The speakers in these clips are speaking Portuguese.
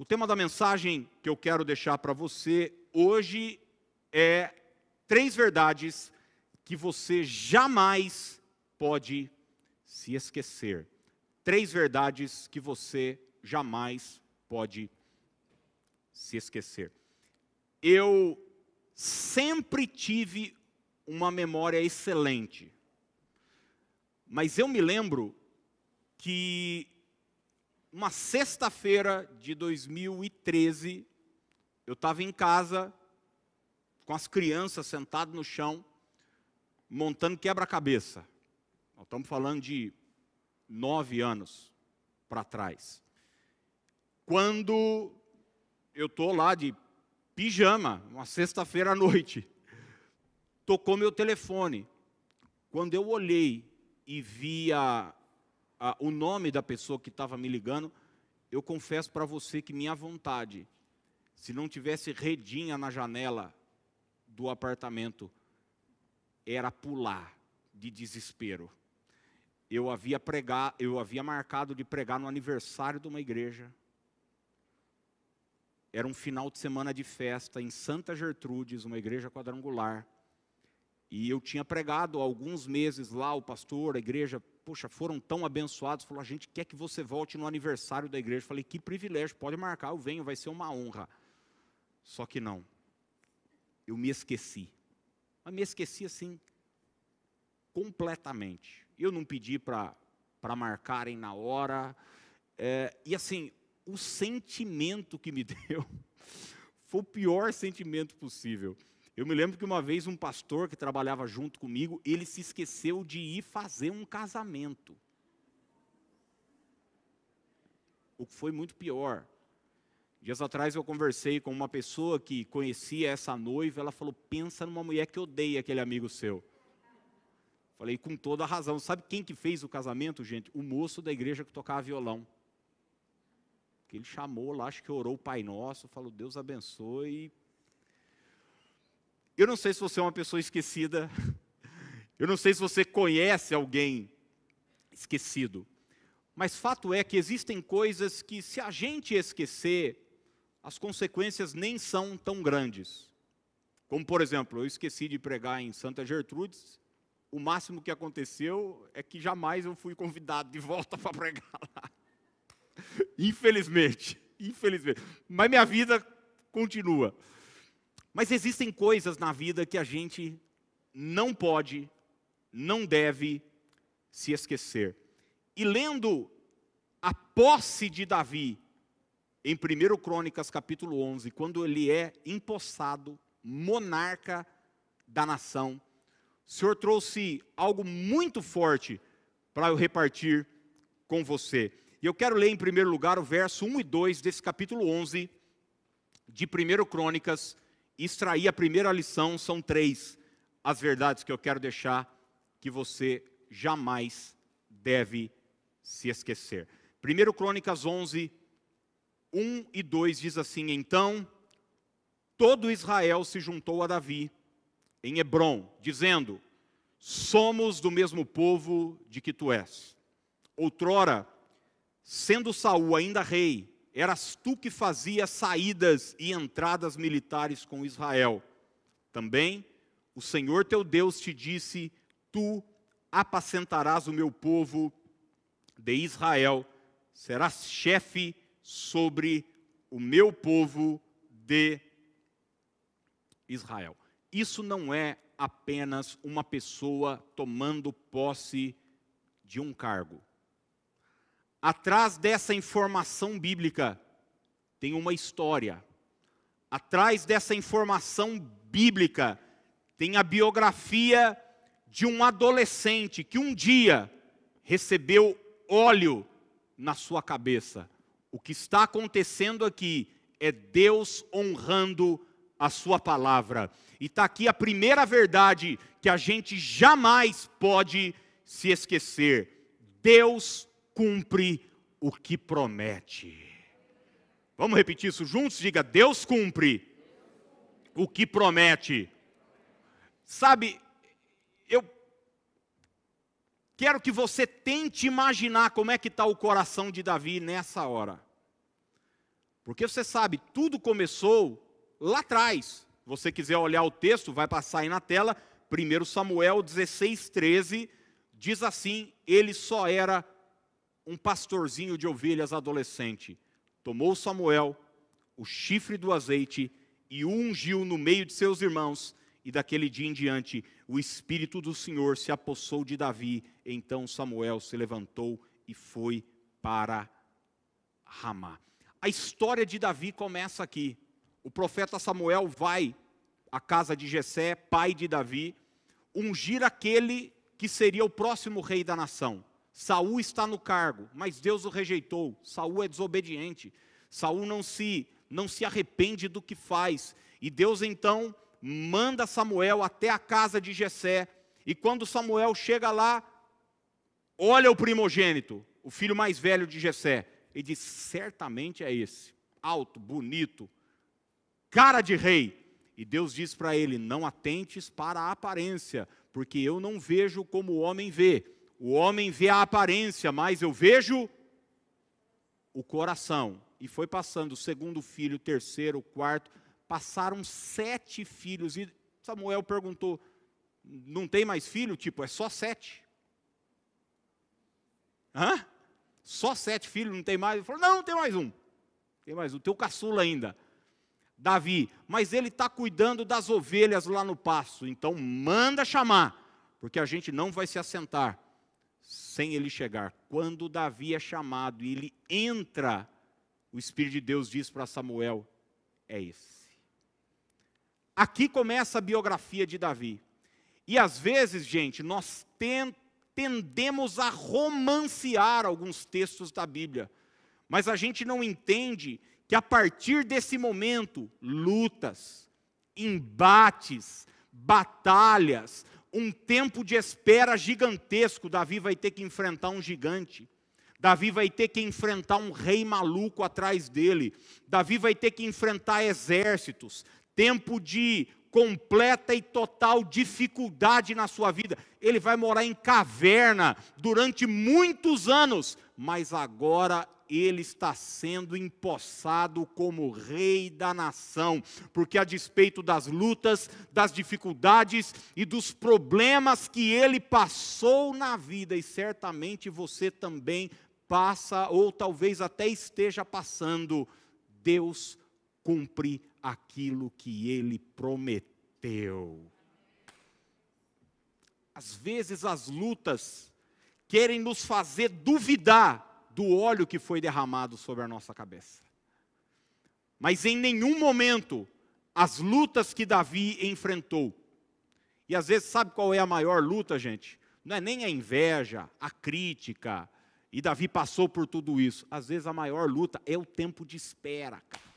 O tema da mensagem que eu quero deixar para você hoje é três verdades que você jamais pode se esquecer. Três verdades que você jamais pode se esquecer. Eu sempre tive uma memória excelente, mas eu me lembro que uma sexta-feira de 2013, eu estava em casa com as crianças sentado no chão, montando quebra-cabeça. Estamos falando de nove anos para trás. Quando eu estou lá de pijama, uma sexta-feira à noite, tocou meu telefone. Quando eu olhei e vi a, a, o nome da pessoa que estava me ligando, eu confesso para você que minha vontade, se não tivesse redinha na janela do apartamento, era pular de desespero. Eu havia pregar, eu havia marcado de pregar no aniversário de uma igreja. Era um final de semana de festa em Santa Gertrudes, uma igreja quadrangular. E eu tinha pregado há alguns meses lá, o pastor, a igreja, poxa, foram tão abençoados. Falou, a gente quer que você volte no aniversário da igreja. falei, que privilégio, pode marcar, eu venho, vai ser uma honra. Só que não, eu me esqueci. Mas me esqueci assim, completamente. Eu não pedi para marcarem na hora. É, e assim, o sentimento que me deu foi o pior sentimento possível. Eu me lembro que uma vez um pastor que trabalhava junto comigo, ele se esqueceu de ir fazer um casamento. O que foi muito pior. Dias atrás eu conversei com uma pessoa que conhecia essa noiva, ela falou: "Pensa numa mulher que odeia aquele amigo seu". Falei com toda a razão. Sabe quem que fez o casamento, gente? O moço da igreja que tocava violão. Que ele chamou lá, acho que orou o Pai Nosso, falou: "Deus abençoe". Eu não sei se você é uma pessoa esquecida. Eu não sei se você conhece alguém esquecido. Mas fato é que existem coisas que, se a gente esquecer, as consequências nem são tão grandes. Como, por exemplo, eu esqueci de pregar em Santa Gertrudes, o máximo que aconteceu é que jamais eu fui convidado de volta para pregar lá. Infelizmente, infelizmente. Mas minha vida continua. Mas existem coisas na vida que a gente não pode, não deve se esquecer. E lendo a posse de Davi em 1 Crônicas capítulo 11, quando ele é empossado monarca da nação, o Senhor trouxe algo muito forte para eu repartir com você. E eu quero ler em primeiro lugar o verso 1 e 2 desse capítulo 11 de 1 Crônicas, extrair a primeira lição, são três as verdades que eu quero deixar que você jamais deve se esquecer. 1 Crônicas 11, 1 e 2 diz assim: Então todo Israel se juntou a Davi em Hebron, dizendo: Somos do mesmo povo de que tu és. Outrora, sendo Saul ainda rei, eras tu que fazia saídas e entradas militares com Israel. Também o Senhor teu Deus te disse: Tu apacentarás o meu povo de Israel, serás chefe sobre o meu povo de Israel. Isso não é apenas uma pessoa tomando posse de um cargo. Atrás dessa informação bíblica tem uma história. Atrás dessa informação bíblica tem a biografia de um adolescente que um dia recebeu óleo na sua cabeça. O que está acontecendo aqui é Deus honrando a sua palavra. E está aqui a primeira verdade que a gente jamais pode se esquecer. Deus cumpre o que promete. Vamos repetir isso juntos? Diga: Deus cumpre o que promete. Sabe, eu quero que você tente imaginar como é que está o coração de Davi nessa hora. Porque você sabe, tudo começou lá atrás. Você quiser olhar o texto, vai passar aí na tela. 1 Samuel 16, 13, diz assim: ele só era um pastorzinho de ovelhas adolescente. Tomou Samuel o chifre do azeite e o ungiu no meio de seus irmãos, e daquele dia em diante o Espírito do Senhor se apossou de Davi. Então Samuel se levantou e foi para Ramá. A história de Davi começa aqui. O profeta Samuel vai à casa de Jessé, pai de Davi, ungir aquele que seria o próximo rei da nação. Saul está no cargo, mas Deus o rejeitou. Saul é desobediente. Saul não se não se arrepende do que faz. E Deus então manda Samuel até a casa de Jessé. E quando Samuel chega lá, olha o primogênito, o filho mais velho de Jessé, e diz: certamente é esse, alto, bonito, cara de rei. E Deus diz para ele: não atentes para a aparência, porque eu não vejo como o homem vê. O homem vê a aparência, mas eu vejo o coração. E foi passando o segundo filho, o terceiro, o quarto. Passaram sete filhos. E Samuel perguntou: não tem mais filho? Tipo, é só sete. Hã? Só sete filhos, não tem mais? Ele falou: não, tem mais um. Tem mais um, teu caçula ainda. Davi, mas ele está cuidando das ovelhas lá no passo, então manda chamar, porque a gente não vai se assentar sem ele chegar. Quando Davi é chamado e ele entra, o Espírito de Deus diz para Samuel: é esse. Aqui começa a biografia de Davi. E às vezes, gente, nós tendemos a romancear alguns textos da Bíblia, mas a gente não entende que a partir desse momento, lutas, embates, batalhas, um tempo de espera gigantesco. Davi vai ter que enfrentar um gigante. Davi vai ter que enfrentar um rei maluco atrás dele. Davi vai ter que enfrentar exércitos. Tempo de completa e total dificuldade na sua vida. Ele vai morar em caverna durante muitos anos, mas agora ele está sendo empossado como rei da nação, porque a despeito das lutas, das dificuldades e dos problemas que ele passou na vida, e certamente você também passa, ou talvez até esteja passando, Deus cumpre aquilo que ele prometeu. Às vezes as lutas querem nos fazer duvidar do óleo que foi derramado sobre a nossa cabeça. Mas em nenhum momento as lutas que Davi enfrentou, e às vezes sabe qual é a maior luta, gente? Não é nem a inveja, a crítica, e Davi passou por tudo isso. Às vezes a maior luta é o tempo de espera, cara.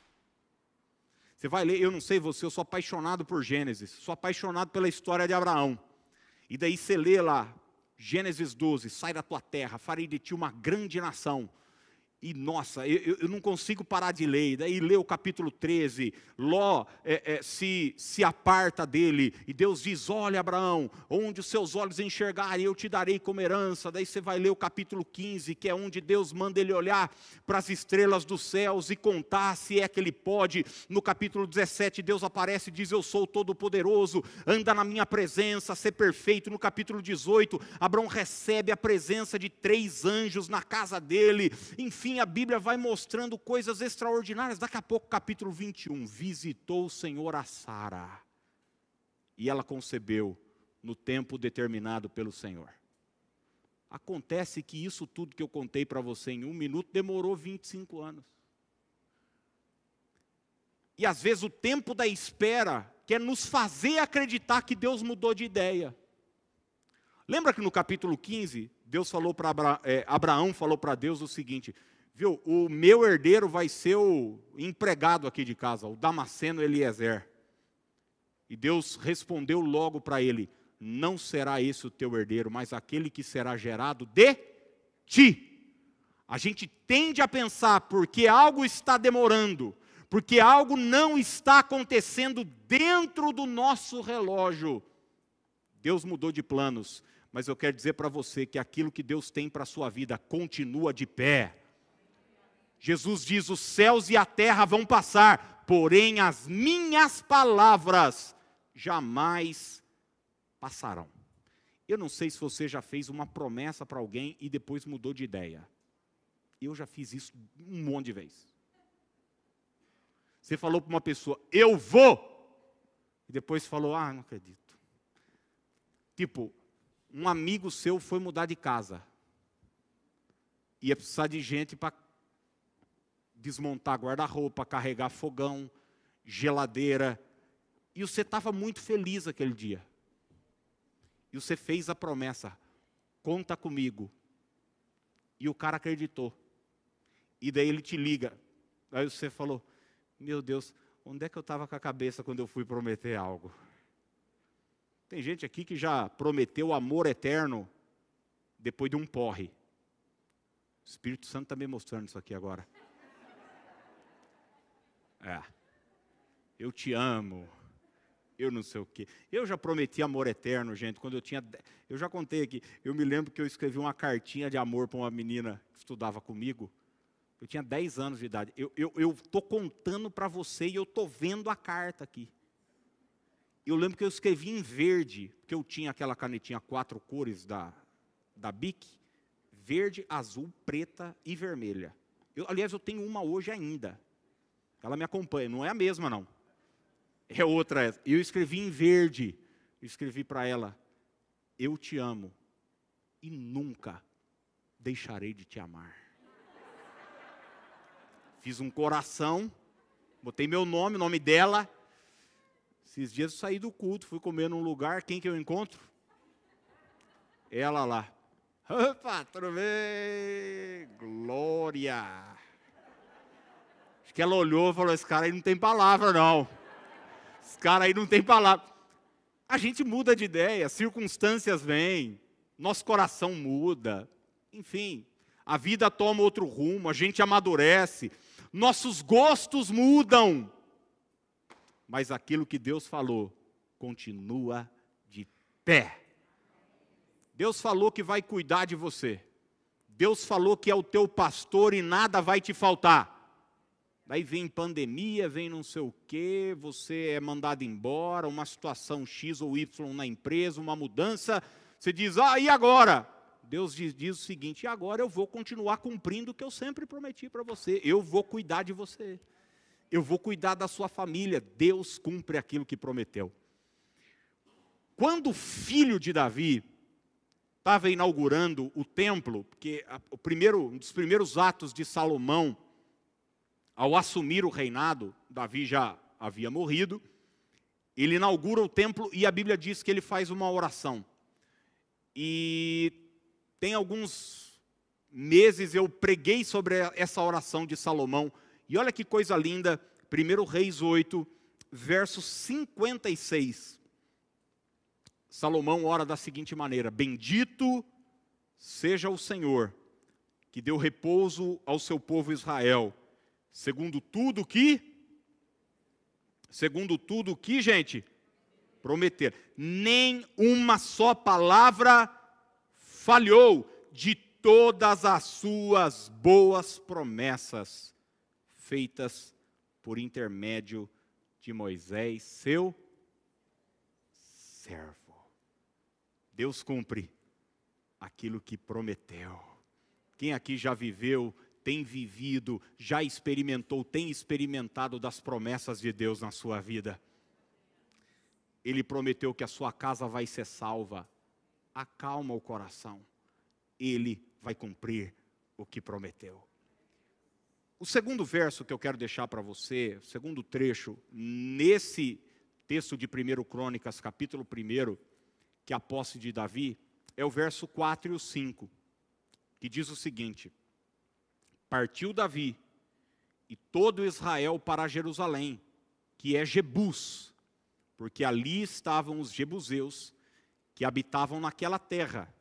Você vai ler, eu não sei você, eu sou apaixonado por Gênesis, sou apaixonado pela história de Abraão. E daí você lê lá, Gênesis 12: sai da tua terra, farei de ti uma grande nação e nossa, eu, eu, não consigo parar de ler. Daí lê o capítulo 13, Ló é, é, se, se aparta dele, e Deus diz: Olha, Abraão, onde os seus olhos enxergarem, eu te darei como herança. Daí você vai ler o capítulo 15, que é onde Deus manda ele olhar para as estrelas dos céus e contar se é que ele pode. No capítulo 17, Deus aparece e diz: Eu sou todo-poderoso, anda na minha presença, ser perfeito. No capítulo 18, Abraão recebe a presença de três anjos na casa dele, enfim a Bíblia vai mostrando coisas extraordinárias. Daqui a pouco, capítulo 21, visitou o Senhor a Sara. E ela concebeu no tempo determinado pelo Senhor. Acontece que isso tudo que eu contei para você em um minuto demorou 25 anos. E às vezes o tempo da espera quer nos fazer acreditar que Deus mudou de ideia. Lembra que no capítulo 15, Deus falou para Abra, é, Abraão falou para Deus o seguinte: Viu, o meu herdeiro vai ser o empregado aqui de casa, o Damasceno Eliezer. E Deus respondeu logo para ele: Não será esse o teu herdeiro, mas aquele que será gerado de ti. A gente tende a pensar, porque algo está demorando, porque algo não está acontecendo dentro do nosso relógio. Deus mudou de planos, mas eu quero dizer para você que aquilo que Deus tem para a sua vida continua de pé Jesus diz: os céus e a terra vão passar, porém as minhas palavras jamais passarão. Eu não sei se você já fez uma promessa para alguém e depois mudou de ideia. Eu já fiz isso um monte de vezes. Você falou para uma pessoa, eu vou, e depois falou, ah, não acredito. Tipo, um amigo seu foi mudar de casa. Ia precisar de gente para desmontar guarda-roupa, carregar fogão, geladeira. E você estava muito feliz aquele dia. E você fez a promessa: conta comigo. E o cara acreditou. E daí ele te liga. Aí você falou: Meu Deus, onde é que eu estava com a cabeça quando eu fui prometer algo? Tem gente aqui que já prometeu amor eterno depois de um porre. O Espírito Santo está me mostrando isso aqui agora. É. Eu te amo. Eu não sei o quê. Eu já prometi amor eterno, gente, quando eu tinha. Eu já contei aqui. Eu me lembro que eu escrevi uma cartinha de amor para uma menina que estudava comigo. Eu tinha 10 anos de idade. Eu estou contando para você e eu estou vendo a carta aqui. Eu lembro que eu escrevi em verde, porque eu tinha aquela canetinha quatro cores da, da BIC: verde, azul, preta e vermelha. Eu, aliás, eu tenho uma hoje ainda. Ela me acompanha, não é a mesma não. É outra. Eu escrevi em verde. Eu escrevi para ela: Eu te amo e nunca deixarei de te amar. Fiz um coração, botei meu nome, o nome dela. Esses dias eu saí do culto, fui comer num lugar, quem que eu encontro? Ela lá. Opa, tudo bem? Glória! Que ela olhou e falou: Esse cara aí não tem palavra, não. Esse cara aí não tem palavra. A gente muda de ideia, circunstâncias vêm, nosso coração muda, enfim, a vida toma outro rumo, a gente amadurece, nossos gostos mudam, mas aquilo que Deus falou continua de pé. Deus falou que vai cuidar de você. Deus falou que é o teu pastor e nada vai te faltar. Aí vem pandemia, vem não sei o quê, você é mandado embora, uma situação X ou Y na empresa, uma mudança. Você diz, ah, e agora? Deus diz, diz o seguinte: e agora eu vou continuar cumprindo o que eu sempre prometi para você. Eu vou cuidar de você. Eu vou cuidar da sua família. Deus cumpre aquilo que prometeu. Quando o filho de Davi estava inaugurando o templo, porque o primeiro, um dos primeiros atos de Salomão ao assumir o reinado, Davi já havia morrido, ele inaugura o templo e a Bíblia diz que ele faz uma oração. E tem alguns meses eu preguei sobre essa oração de Salomão, e olha que coisa linda, 1 Reis 8, verso 56. Salomão ora da seguinte maneira: Bendito seja o Senhor, que deu repouso ao seu povo Israel segundo tudo que segundo tudo que, gente, prometer. Nem uma só palavra falhou de todas as suas boas promessas feitas por intermédio de Moisés, seu servo. Deus cumpre aquilo que prometeu. Quem aqui já viveu tem vivido, já experimentou, tem experimentado das promessas de Deus na sua vida. Ele prometeu que a sua casa vai ser salva. Acalma o coração. Ele vai cumprir o que prometeu. O segundo verso que eu quero deixar para você, o segundo trecho, nesse texto de 1 Crônicas, capítulo 1, que é a posse de Davi, é o verso 4 e o 5, que diz o seguinte: partiu Davi e todo Israel para Jerusalém, que é Jebus, porque ali estavam os jebuseus que habitavam naquela terra.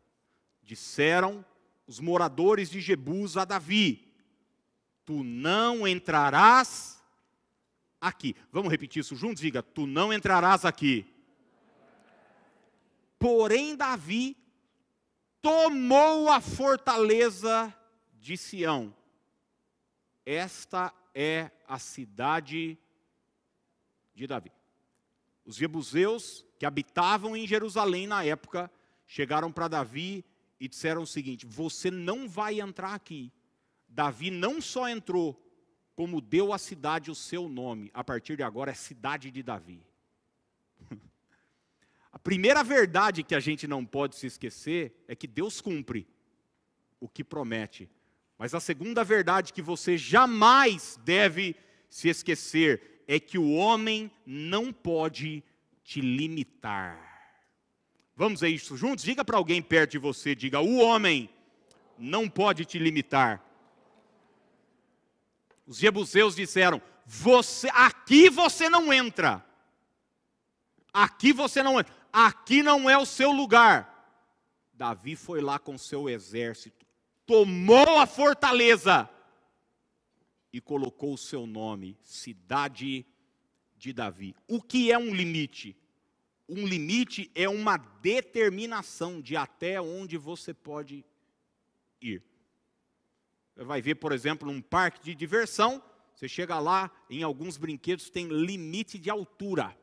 Disseram os moradores de Jebus a Davi: Tu não entrarás aqui. Vamos repetir isso juntos? Diga: Tu não entrarás aqui. Porém, Davi tomou a fortaleza de Sião Esta é a cidade de Davi. Os jebuseus que habitavam em Jerusalém na época chegaram para Davi e disseram o seguinte: Você não vai entrar aqui. Davi não só entrou, como deu à cidade o seu nome. A partir de agora é cidade de Davi. A primeira verdade que a gente não pode se esquecer é que Deus cumpre o que promete. Mas a segunda verdade que você jamais deve se esquecer é que o homem não pode te limitar. Vamos ver isso juntos? Diga para alguém perto de você, diga: "O homem não pode te limitar". Os jebuseus disseram: "Você aqui você não entra. Aqui você não entra. Aqui não é o seu lugar". Davi foi lá com seu exército, tomou a fortaleza e colocou o seu nome, cidade de Davi. O que é um limite? Um limite é uma determinação de até onde você pode ir. Você vai ver, por exemplo, num parque de diversão, você chega lá, em alguns brinquedos tem limite de altura.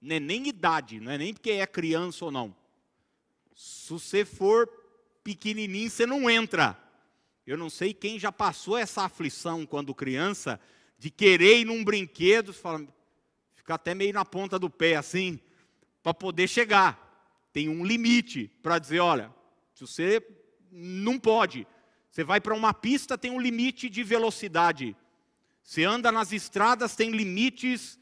Não é nem idade, não é nem porque é criança ou não. Se você for pequenininho, você não entra. Eu não sei quem já passou essa aflição quando criança, de querer ir num brinquedo, fala, fica até meio na ponta do pé assim, para poder chegar. Tem um limite para dizer, olha, se você não pode, você vai para uma pista, tem um limite de velocidade. Você anda nas estradas, tem limites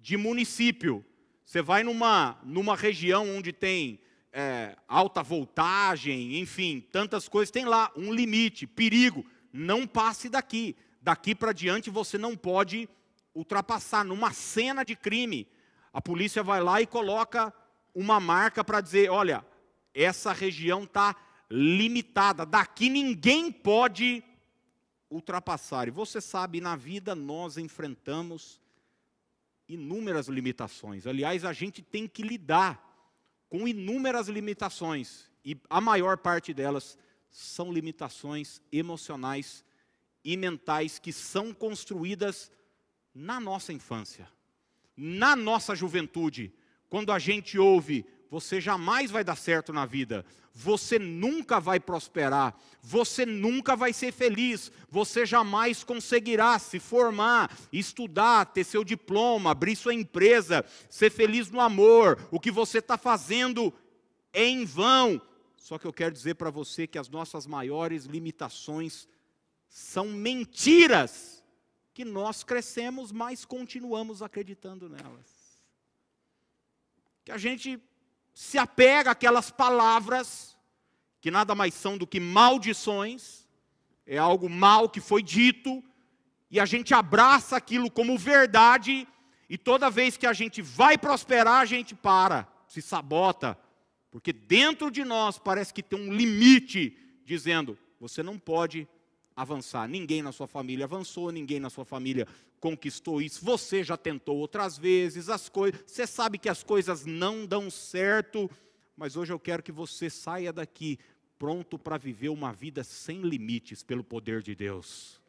de município. Você vai numa, numa região onde tem é, alta voltagem, enfim, tantas coisas, tem lá um limite, perigo. Não passe daqui. Daqui para diante você não pode ultrapassar. Numa cena de crime, a polícia vai lá e coloca uma marca para dizer: olha, essa região está limitada, daqui ninguém pode ultrapassar. E você sabe, na vida nós enfrentamos inúmeras limitações. Aliás, a gente tem que lidar com inúmeras limitações, e a maior parte delas são limitações emocionais e mentais que são construídas na nossa infância, na nossa juventude, quando a gente ouve você jamais vai dar certo na vida, você nunca vai prosperar, você nunca vai ser feliz, você jamais conseguirá se formar, estudar, ter seu diploma, abrir sua empresa, ser feliz no amor, o que você está fazendo é em vão. Só que eu quero dizer para você que as nossas maiores limitações são mentiras que nós crescemos, mas continuamos acreditando nelas. Que a gente se apega àquelas palavras, que nada mais são do que maldições, é algo mal que foi dito, e a gente abraça aquilo como verdade, e toda vez que a gente vai prosperar, a gente para, se sabota, porque dentro de nós parece que tem um limite dizendo: você não pode avançar. Ninguém na sua família avançou, ninguém na sua família conquistou isso. Você já tentou outras vezes, as coisas, você sabe que as coisas não dão certo, mas hoje eu quero que você saia daqui pronto para viver uma vida sem limites pelo poder de Deus.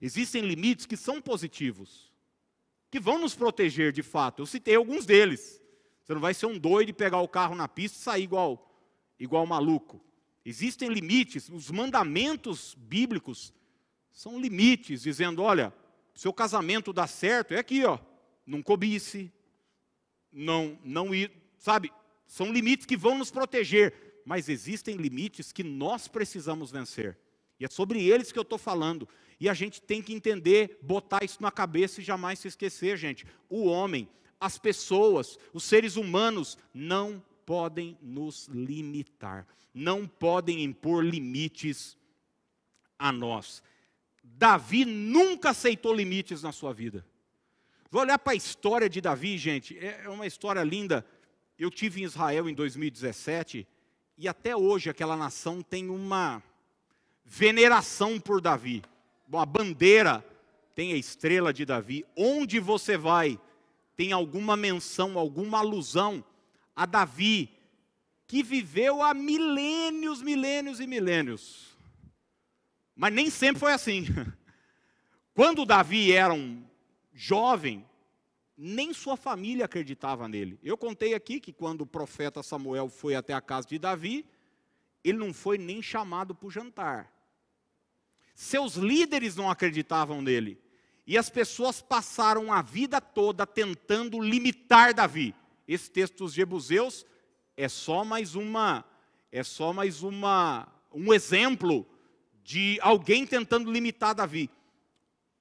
Existem limites que são positivos, que vão nos proteger de fato. Eu citei alguns deles. Você não vai ser um doido e pegar o carro na pista e sair igual igual maluco. Existem limites, os mandamentos bíblicos são limites, dizendo: olha, seu casamento dá certo, é aqui, ó, não cobice, não, não ir, sabe? São limites que vão nos proteger, mas existem limites que nós precisamos vencer. E é sobre eles que eu estou falando. E a gente tem que entender, botar isso na cabeça e jamais se esquecer, gente. O homem, as pessoas, os seres humanos não podem nos limitar, não podem impor limites a nós. Davi nunca aceitou limites na sua vida. Vou olhar para a história de Davi, gente, é, é uma história linda. Eu tive em Israel em 2017 e até hoje aquela nação tem uma veneração por Davi. A bandeira tem a estrela de Davi. Onde você vai, tem alguma menção, alguma alusão a Davi, que viveu há milênios, milênios e milênios. Mas nem sempre foi assim. Quando Davi era um jovem, nem sua família acreditava nele. Eu contei aqui que quando o profeta Samuel foi até a casa de Davi, ele não foi nem chamado para o jantar. Seus líderes não acreditavam nele. E as pessoas passaram a vida toda tentando limitar Davi. Esse texto dos Jebuseus é só mais uma é só mais uma um exemplo de alguém tentando limitar Davi.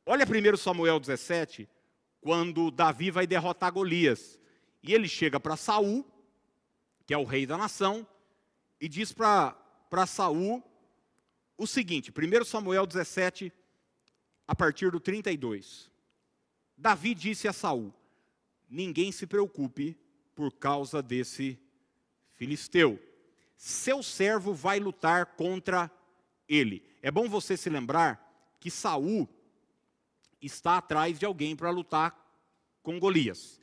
Olha 1 Samuel 17, quando Davi vai derrotar Golias. E ele chega para Saul, que é o rei da nação, e diz para Saul o seguinte, 1 Samuel 17, a partir do 32. Davi disse a Saul: Ninguém se preocupe por causa desse filisteu. Seu servo vai lutar contra ele. É bom você se lembrar que Saul está atrás de alguém para lutar com Golias.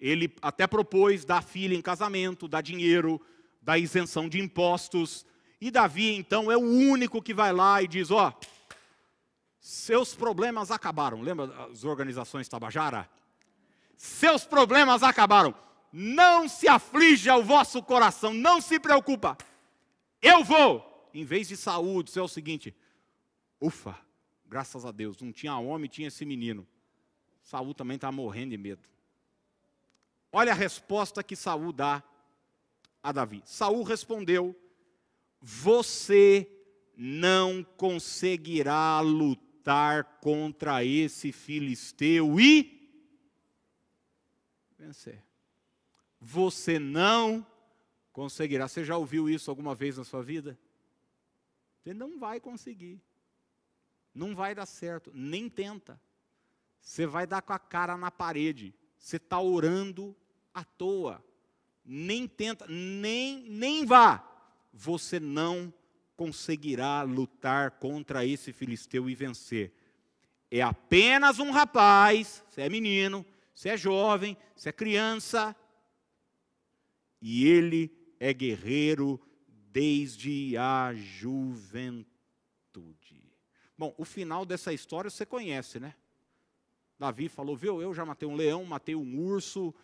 Ele até propôs dar filha em casamento, dar dinheiro, dar isenção de impostos. E Davi, então, é o único que vai lá e diz: Ó, oh, seus problemas acabaram. Lembra as organizações Tabajara? Seus problemas acabaram. Não se aflija o vosso coração, não se preocupa. Eu vou. Em vez de saúde, é o seguinte: ufa, Graças a Deus, não tinha homem, tinha esse menino. Saul também estava morrendo de medo. Olha a resposta que Saul dá a Davi. Saul respondeu: Você não conseguirá lutar contra esse filisteu e vencer. Você não conseguirá. Você já ouviu isso alguma vez na sua vida? Você não vai conseguir. Não vai dar certo, nem tenta. Você vai dar com a cara na parede. Você está orando à toa. Nem tenta, nem, nem vá. Você não conseguirá lutar contra esse filisteu e vencer. É apenas um rapaz, você é menino, você é jovem, você é criança, e ele é guerreiro desde a juventude. Bom, o final dessa história você conhece, né? Davi falou: Viu, eu já matei um leão, matei um urso,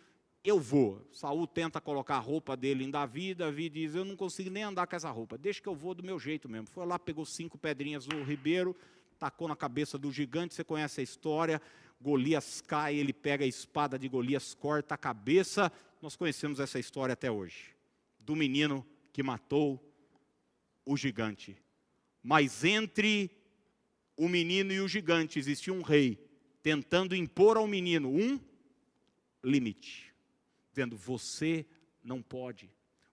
eu vou. Saul tenta colocar a roupa dele em Davi, Davi diz: Eu não consigo nem andar com essa roupa, deixa que eu vou do meu jeito mesmo. Foi lá, pegou cinco pedrinhas do ribeiro, tacou na cabeça do gigante, você conhece a história. Golias cai, ele pega a espada de Golias, corta a cabeça. Nós conhecemos essa história até hoje. Do menino que matou o gigante. Mas entre o menino e o gigante, existia um rei tentando impor ao menino um limite, dizendo: você não pode,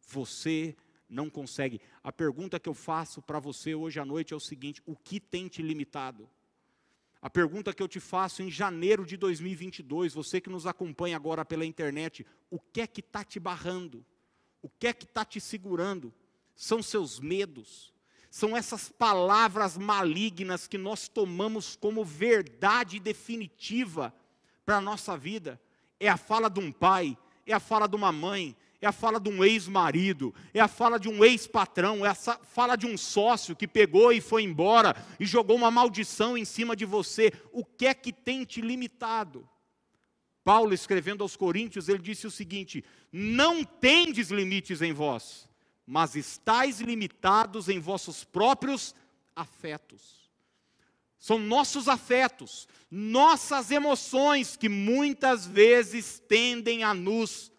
você não consegue. A pergunta que eu faço para você hoje à noite é o seguinte: o que tem te limitado? A pergunta que eu te faço em janeiro de 2022, você que nos acompanha agora pela internet, o que é que está te barrando? O que é que está te segurando? São seus medos, são essas palavras malignas que nós tomamos como verdade definitiva para a nossa vida. É a fala de um pai, é a fala de uma mãe, é a fala de um ex-marido, é a fala de um ex-patrão, é a fala de um sócio que pegou e foi embora e jogou uma maldição em cima de você. O que é que tem te limitado? Paulo, escrevendo aos Coríntios, ele disse o seguinte: Não tendes limites em vós, mas estáis limitados em vossos próprios afetos. São nossos afetos, nossas emoções que muitas vezes tendem a nos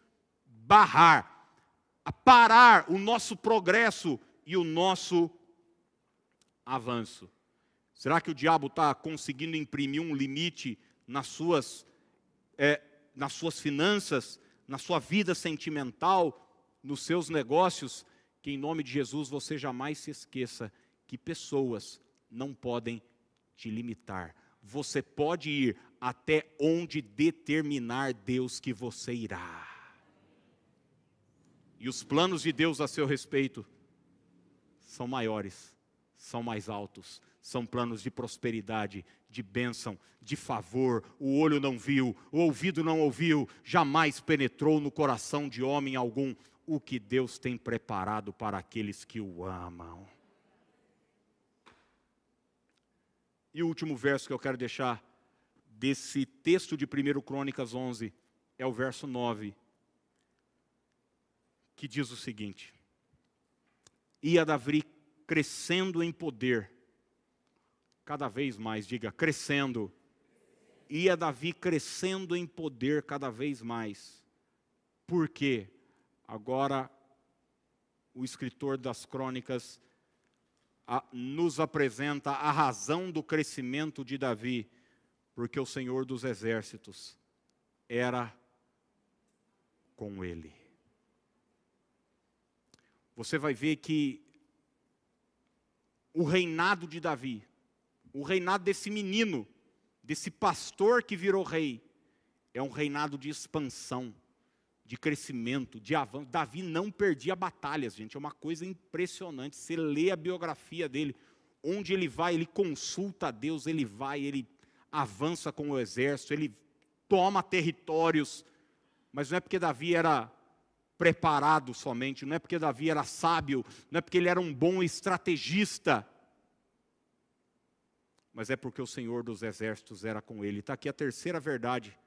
barrar, a parar o nosso progresso e o nosso avanço. Será que o diabo está conseguindo imprimir um limite nas suas, é, nas suas finanças, na sua vida sentimental, nos seus negócios? que em nome de Jesus você jamais se esqueça que pessoas não podem te limitar. Você pode ir até onde determinar Deus que você irá. E os planos de Deus a seu respeito são maiores, são mais altos, são planos de prosperidade, de bênção, de favor. O olho não viu, o ouvido não ouviu, jamais penetrou no coração de homem algum o que Deus tem preparado para aqueles que o amam. E o último verso que eu quero deixar desse texto de 1 Crônicas 11 é o verso 9, que diz o seguinte: Ia Davi crescendo em poder, cada vez mais, diga, crescendo. Ia Davi crescendo em poder cada vez mais. Por quê? Agora, o escritor das crônicas a, nos apresenta a razão do crescimento de Davi, porque o Senhor dos exércitos era com ele. Você vai ver que o reinado de Davi, o reinado desse menino, desse pastor que virou rei, é um reinado de expansão de crescimento, de avanço. Davi não perdia batalhas, gente, é uma coisa impressionante. Você lê a biografia dele, onde ele vai, ele consulta a Deus, ele vai, ele avança com o exército, ele toma territórios. Mas não é porque Davi era preparado somente, não é porque Davi era sábio, não é porque ele era um bom estrategista, mas é porque o Senhor dos exércitos era com ele. Está aqui a terceira verdade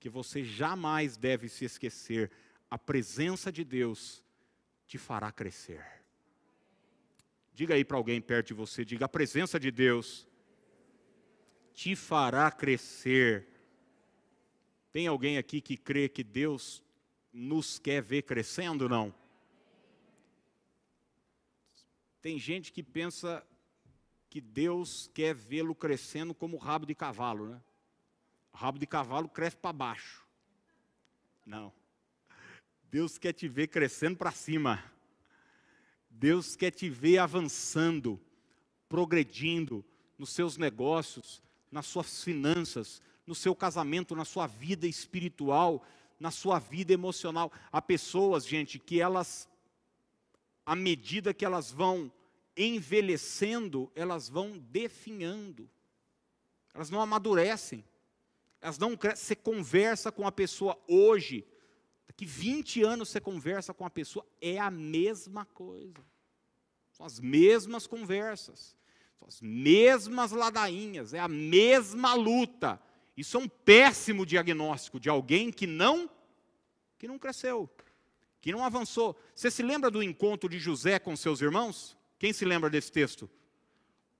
que você jamais deve se esquecer: a presença de Deus te fará crescer. Diga aí para alguém perto de você, diga: a presença de Deus te fará crescer. Tem alguém aqui que crê que Deus nos quer ver crescendo, não? Tem gente que pensa que Deus quer vê-lo crescendo como rabo de cavalo, né? rabo de cavalo cresce para baixo. Não. Deus quer te ver crescendo para cima. Deus quer te ver avançando, progredindo nos seus negócios, nas suas finanças, no seu casamento, na sua vida espiritual, na sua vida emocional. Há pessoas, gente, que elas, à medida que elas vão envelhecendo, elas vão definhando, elas não amadurecem. Elas não Você conversa com a pessoa hoje, daqui 20 anos você conversa com a pessoa, é a mesma coisa. São as mesmas conversas, são as mesmas ladainhas, é a mesma luta. Isso é um péssimo diagnóstico de alguém que não que não cresceu, que não avançou. Você se lembra do encontro de José com seus irmãos? Quem se lembra desse texto?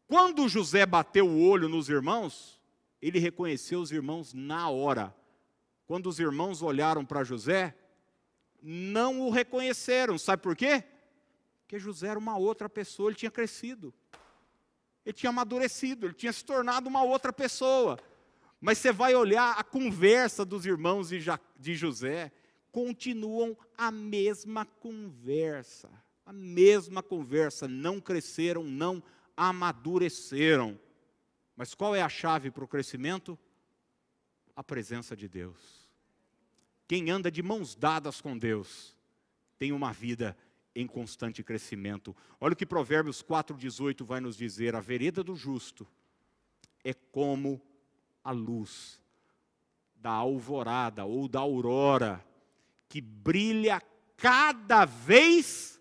Quando José bateu o olho nos irmãos, ele reconheceu os irmãos na hora. Quando os irmãos olharam para José, não o reconheceram. Sabe por quê? Porque José era uma outra pessoa, ele tinha crescido. Ele tinha amadurecido, ele tinha se tornado uma outra pessoa. Mas você vai olhar a conversa dos irmãos de José, continuam a mesma conversa. A mesma conversa, não cresceram, não amadureceram. Mas qual é a chave para o crescimento? A presença de Deus. Quem anda de mãos dadas com Deus tem uma vida em constante crescimento. Olha o que Provérbios 4,18 vai nos dizer: a vereda do justo é como a luz da alvorada ou da aurora, que brilha cada vez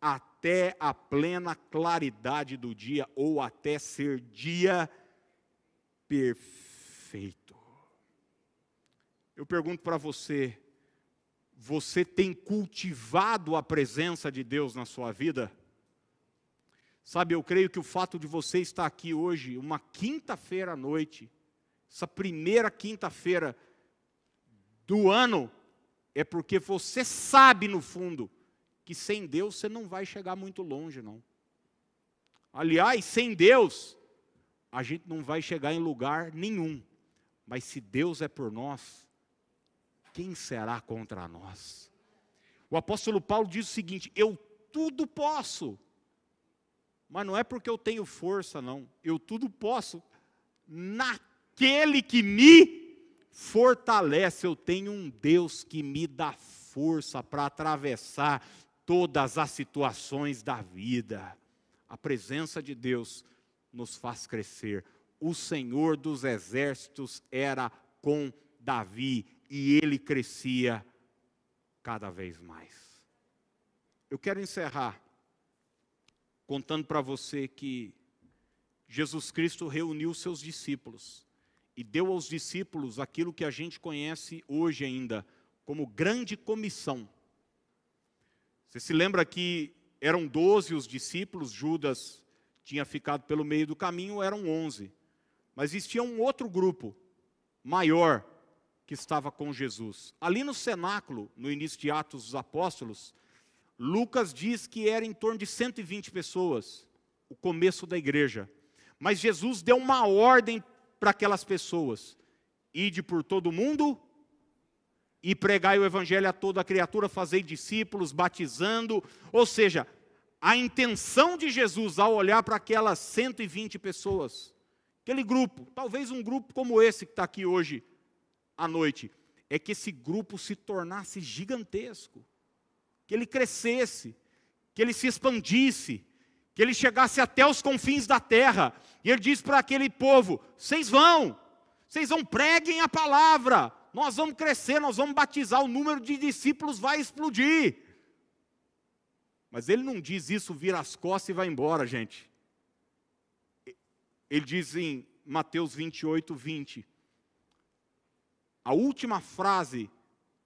até até a plena claridade do dia, ou até ser dia perfeito. Eu pergunto para você, você tem cultivado a presença de Deus na sua vida? Sabe, eu creio que o fato de você estar aqui hoje, uma quinta-feira à noite, essa primeira quinta-feira do ano, é porque você sabe no fundo que sem Deus você não vai chegar muito longe, não. Aliás, sem Deus, a gente não vai chegar em lugar nenhum. Mas se Deus é por nós, quem será contra nós? O apóstolo Paulo diz o seguinte: eu tudo posso, mas não é porque eu tenho força, não. Eu tudo posso naquele que me fortalece. Eu tenho um Deus que me dá força para atravessar todas as situações da vida. A presença de Deus nos faz crescer. O Senhor dos exércitos era com Davi e ele crescia cada vez mais. Eu quero encerrar contando para você que Jesus Cristo reuniu seus discípulos e deu aos discípulos aquilo que a gente conhece hoje ainda como grande comissão. Você se lembra que eram doze os discípulos, Judas tinha ficado pelo meio do caminho, eram onze. Mas existia um outro grupo, maior, que estava com Jesus. Ali no cenáculo, no início de Atos dos Apóstolos, Lucas diz que era em torno de 120 pessoas, o começo da igreja. Mas Jesus deu uma ordem para aquelas pessoas: ide por todo mundo e pregai o evangelho a toda criatura, fazei discípulos, batizando. Ou seja, a intenção de Jesus ao olhar para aquelas 120 pessoas, aquele grupo, talvez um grupo como esse que está aqui hoje à noite, é que esse grupo se tornasse gigantesco, que ele crescesse, que ele se expandisse, que ele chegasse até os confins da terra. E ele diz para aquele povo: vocês vão, vocês vão, preguem a palavra, nós vamos crescer, nós vamos batizar, o número de discípulos vai explodir. Mas ele não diz isso, vira as costas e vai embora, gente. Ele diz em Mateus 28, 20. A última frase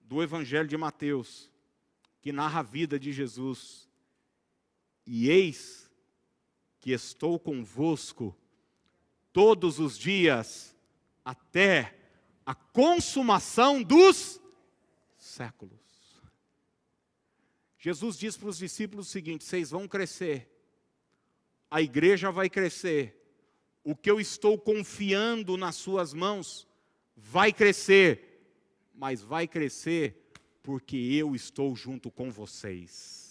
do Evangelho de Mateus, que narra a vida de Jesus. E eis que estou convosco todos os dias até a consumação dos séculos. Jesus diz para os discípulos o seguinte: vocês vão crescer, a igreja vai crescer, o que eu estou confiando nas suas mãos vai crescer, mas vai crescer porque eu estou junto com vocês.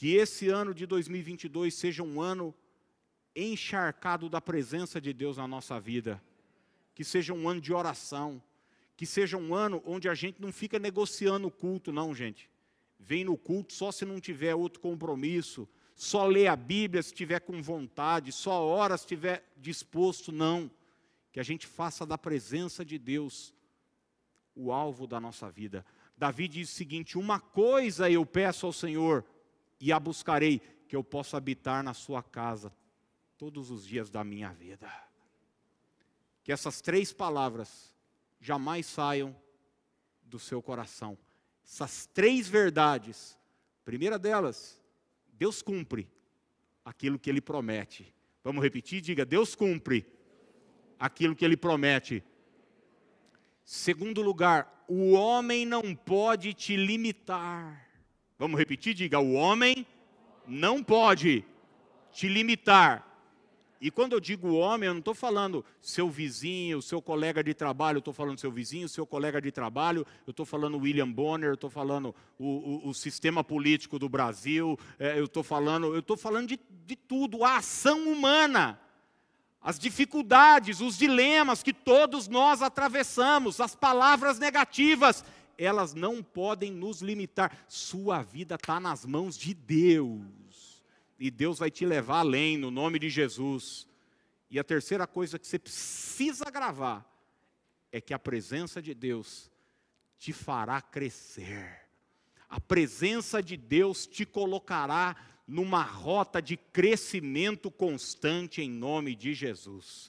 Que esse ano de 2022 seja um ano encharcado da presença de Deus na nossa vida, que seja um ano de oração, que seja um ano onde a gente não fica negociando o culto, não, gente vem no culto só se não tiver outro compromisso, só lê a Bíblia se tiver com vontade, só ora se estiver disposto, não. Que a gente faça da presença de Deus o alvo da nossa vida. Davi diz o seguinte: Uma coisa eu peço ao Senhor e a buscarei, que eu possa habitar na sua casa todos os dias da minha vida. Que essas três palavras jamais saiam do seu coração essas três verdades. primeira delas, Deus cumpre aquilo que ele promete. Vamos repetir? Diga: Deus cumpre aquilo que ele promete. Segundo lugar, o homem não pode te limitar. Vamos repetir? Diga: o homem não pode te limitar. E quando eu digo homem, eu não estou falando seu vizinho, seu colega de trabalho, eu estou falando seu vizinho, seu colega de trabalho, eu estou falando William Bonner, eu estou falando o, o, o, sistema político do Brasil, é, eu estou falando, eu estou falando de, de tudo, a ação humana, as dificuldades, os dilemas que todos nós atravessamos, as palavras negativas, elas não podem nos limitar. Sua vida está nas mãos de Deus e Deus vai te levar além, no nome de Jesus. E a terceira coisa que você precisa gravar é que a presença de Deus te fará crescer. A presença de Deus te colocará numa rota de crescimento constante em nome de Jesus.